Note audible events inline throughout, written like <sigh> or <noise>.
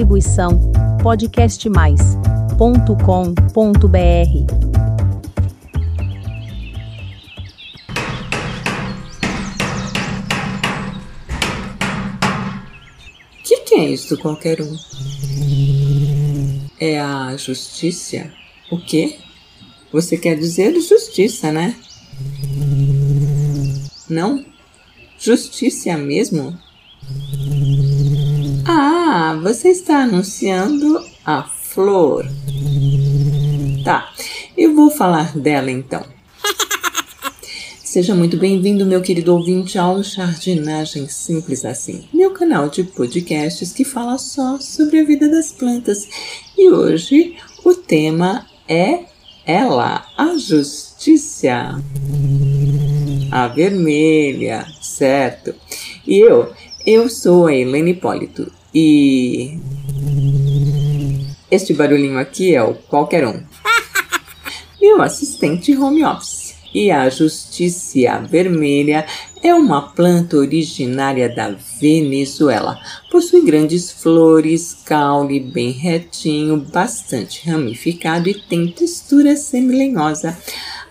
Distribuição podcastmais.com.br. Que, que é isso, qualquer um? É a justiça? O quê? Você quer dizer justiça, né? Não? Justiça mesmo? Ah, você está anunciando a flor. Tá, eu vou falar dela então. Seja muito bem-vindo, meu querido ouvinte, ao Jardinagem Simples Assim, meu canal de podcasts que fala só sobre a vida das plantas. E hoje o tema é ela, a justiça. A vermelha, certo? E eu, eu sou a Helene Hipólito e. Este barulhinho aqui é o qualquer um. <laughs> Meu assistente home office. E a Justiça Vermelha é uma planta originária da Venezuela. Possui grandes flores, caule bem retinho, bastante ramificado e tem textura semilenhosa.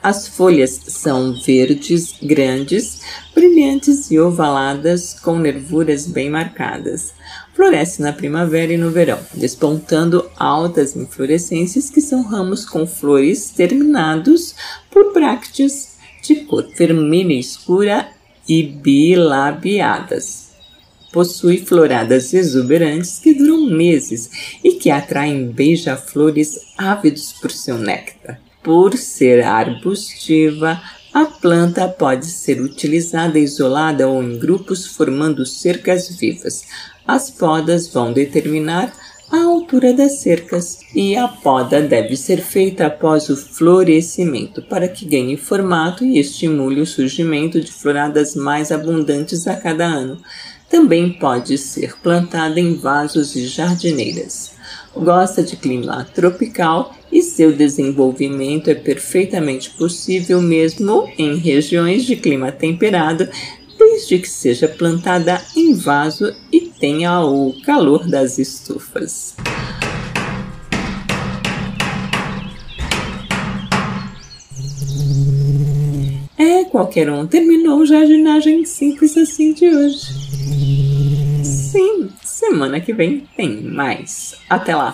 As folhas são verdes, grandes, brilhantes e ovaladas, com nervuras bem marcadas. Floresce na primavera e no verão, despontando altas inflorescências que são ramos com flores terminados por brácteas de cor vermelha escura e bilabiadas. Possui floradas exuberantes que duram meses e que atraem beija-flores ávidos por seu néctar. Por ser arbustiva, a planta pode ser utilizada isolada ou em grupos formando cercas vivas. As podas vão determinar a altura das cercas e a poda deve ser feita após o florescimento para que ganhe formato e estimule o surgimento de floradas mais abundantes a cada ano. Também pode ser plantada em vasos e jardineiras. Gosta de clima tropical seu desenvolvimento é perfeitamente possível mesmo em regiões de clima temperado, desde que seja plantada em vaso e tenha o calor das estufas. É, qualquer um terminou a jardinagem simples assim de hoje. Sim, semana que vem tem mais. Até lá!